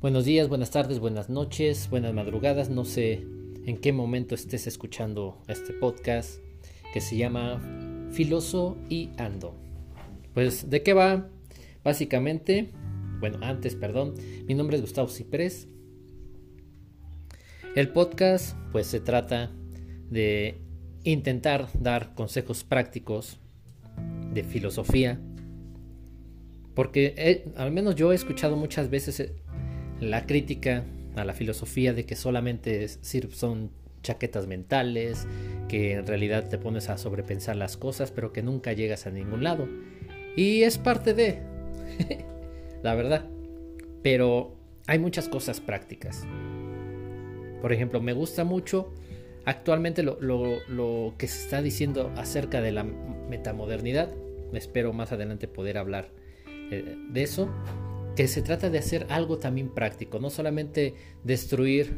Buenos días, buenas tardes, buenas noches, buenas madrugadas. No sé en qué momento estés escuchando este podcast que se llama Filoso y Ando. Pues, ¿de qué va? Básicamente, bueno, antes, perdón, mi nombre es Gustavo Ciprés. El podcast, pues, se trata de intentar dar consejos prácticos de filosofía. Porque al menos yo he escuchado muchas veces eh, la crítica a la filosofía de que solamente son chaquetas mentales, que en realidad te pones a sobrepensar las cosas, pero que nunca llegas a ningún lado. Y es parte de, la verdad. Pero hay muchas cosas prácticas. Por ejemplo, me gusta mucho actualmente lo, lo que se está diciendo acerca de la metamodernidad. Espero más adelante poder hablar eh, de eso que se trata de hacer algo también práctico, no solamente destruir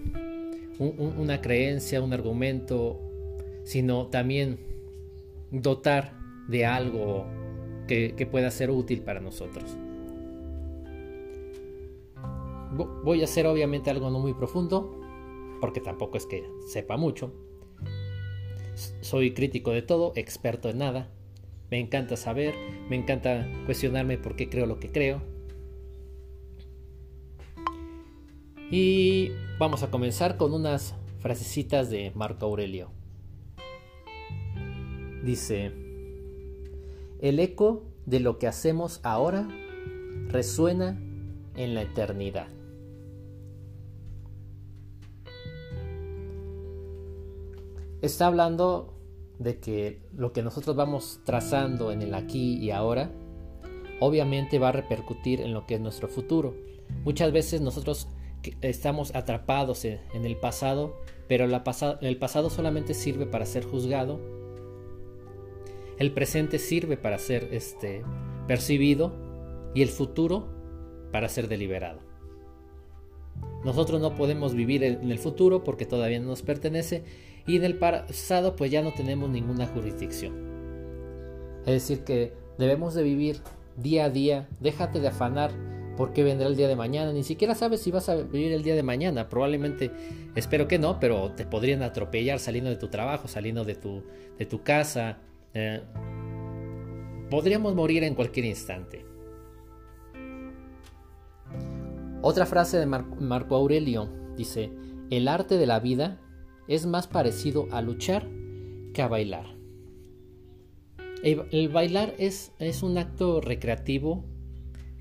una creencia, un argumento, sino también dotar de algo que, que pueda ser útil para nosotros. Voy a hacer obviamente algo no muy profundo, porque tampoco es que sepa mucho. Soy crítico de todo, experto en nada. Me encanta saber, me encanta cuestionarme por qué creo lo que creo Y vamos a comenzar con unas frasecitas de Marco Aurelio. Dice, el eco de lo que hacemos ahora resuena en la eternidad. Está hablando de que lo que nosotros vamos trazando en el aquí y ahora, obviamente va a repercutir en lo que es nuestro futuro. Muchas veces nosotros estamos atrapados en, el pasado, pero el pasado solamente sirve para ser juzgado. El presente sirve para ser este, percibido y el futuro para ser deliberado. Nosotros no podemos vivir en el futuro porque todavía no nos pertenece y en el pasado pues ya no tenemos ninguna jurisdicción. Es decir que debemos de vivir día a día, déjate de afanar porque vendrá el día de mañana. Ni siquiera sabes si vas a vivir el día de mañana. Probablemente, espero que no, pero te podrían atropellar saliendo de tu trabajo, saliendo de tu, de tu casa. Eh, podríamos morir en cualquier instante. Otra frase de Marco Aurelio dice, el arte de la vida es más parecido a luchar que a bailar. El, bailar es, es un acto recreativo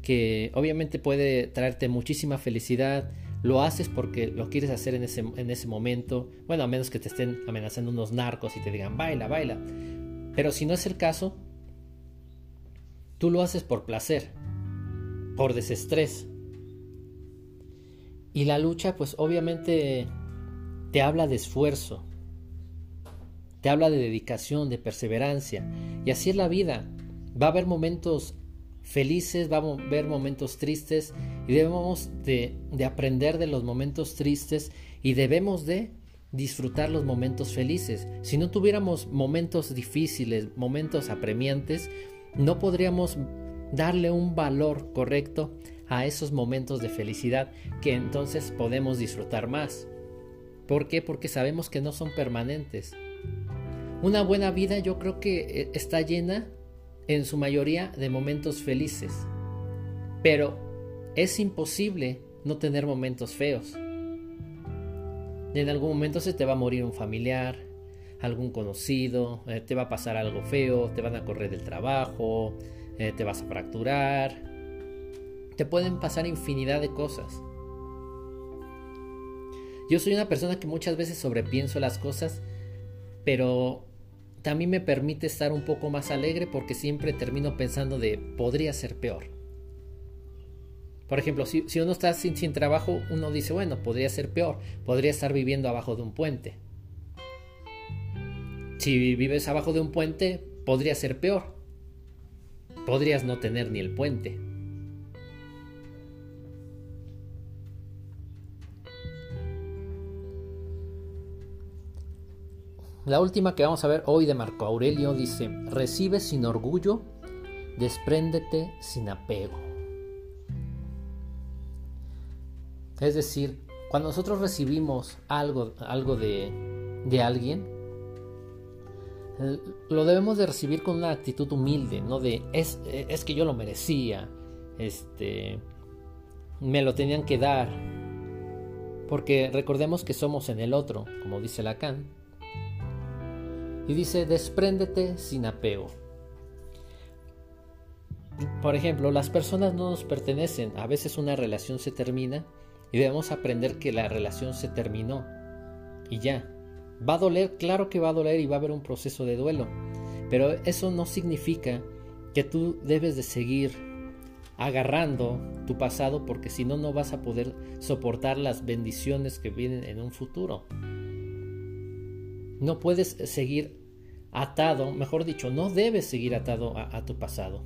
que obviamente puede traerte muchísima felicidad, lo haces porque lo quieres hacer en ese, en ese momento, bueno, a menos que te estén amenazando unos narcos y te digan, baila, baila. Pero si no es el caso, tú lo haces por placer, por desestrés. Y la lucha, pues obviamente te habla de esfuerzo, te habla de dedicación, de perseverancia. Y así es la vida. Va a haber momentos felices, vamos a ver momentos tristes y debemos de, aprender de los momentos tristes y debemos de disfrutar los momentos felices. Si no tuviéramos momentos difíciles, momentos apremiantes, no podríamos darle un valor correcto a esos momentos de felicidad que entonces podemos disfrutar más. ¿Por qué? Porque sabemos que no son permanentes. Una buena vida yo creo que eh, está llena en su mayoría de momentos felices. Pero es imposible no tener momentos feos. En algún momento se te va a morir un familiar, algún conocido, eh, te va a pasar algo feo, te van a correr del trabajo, eh, te vas a fracturar. Te pueden pasar infinidad de cosas. Yo soy una persona que muchas veces sobrepienso las cosas, pero también me permite estar un poco más alegre porque siempre termino pensando de podría ser peor. Por ejemplo, si, uno está sin, sin trabajo, uno dice, bueno, podría ser peor, podría estar viviendo abajo de un puente. Si vives abajo de un puente, podría ser peor. Podrías no tener ni el puente. La última que vamos a ver hoy de Marco Aurelio dice, recibe sin orgullo, despréndete sin apego. Es decir, cuando nosotros recibimos algo, algo de, de alguien, lo debemos de recibir con una actitud humilde, no de es, es que yo lo merecía, este, me lo tenían que dar, porque recordemos que somos en el otro, como dice Lacan, y dice despréndete sin apego. Por ejemplo, las personas no nos pertenecen, a veces una relación se termina y debemos aprender que la relación se terminó y ya. Va a doler, claro que va a doler y va a haber un proceso de duelo, pero eso no significa que tú debes de seguir agarrando tu pasado porque si no no vas a poder soportar las bendiciones que vienen en un futuro. No puedes seguir atado, mejor dicho, no debes seguir atado a, tu pasado.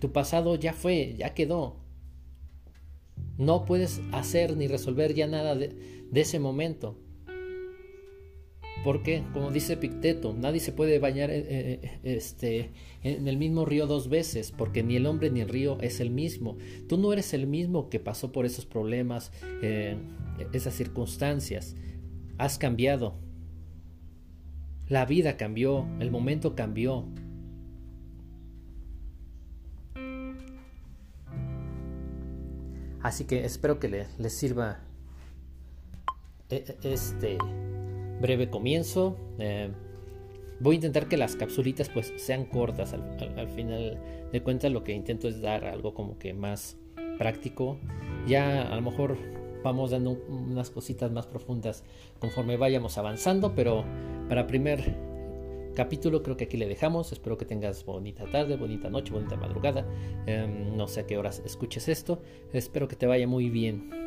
Tu pasado ya fue, ya quedó. No puedes hacer ni resolver ya nada de, ese momento. Porque, como dice Picteto, nadie se puede bañar eh, eh, este, en el mismo río dos veces, porque ni el hombre ni el río es el mismo. Tú no eres el mismo que pasó por esos problemas, eh, esas circunstancias. Has cambiado. La vida cambió, el momento cambió. Así que espero que les sirva e, e, este breve comienzo. Eh, voy a intentar que las capsulitas pues sean cortas. Al, final de cuentas lo que intento es dar algo como que más práctico. Ya a lo mejor vamos dando unas cositas más profundas conforme vayamos avanzando, pero para primer capítulo creo que aquí le dejamos. Espero que tengas bonita tarde, bonita noche, bonita madrugada. Em, no sé a qué horas escuches esto. Espero que te vaya muy bien.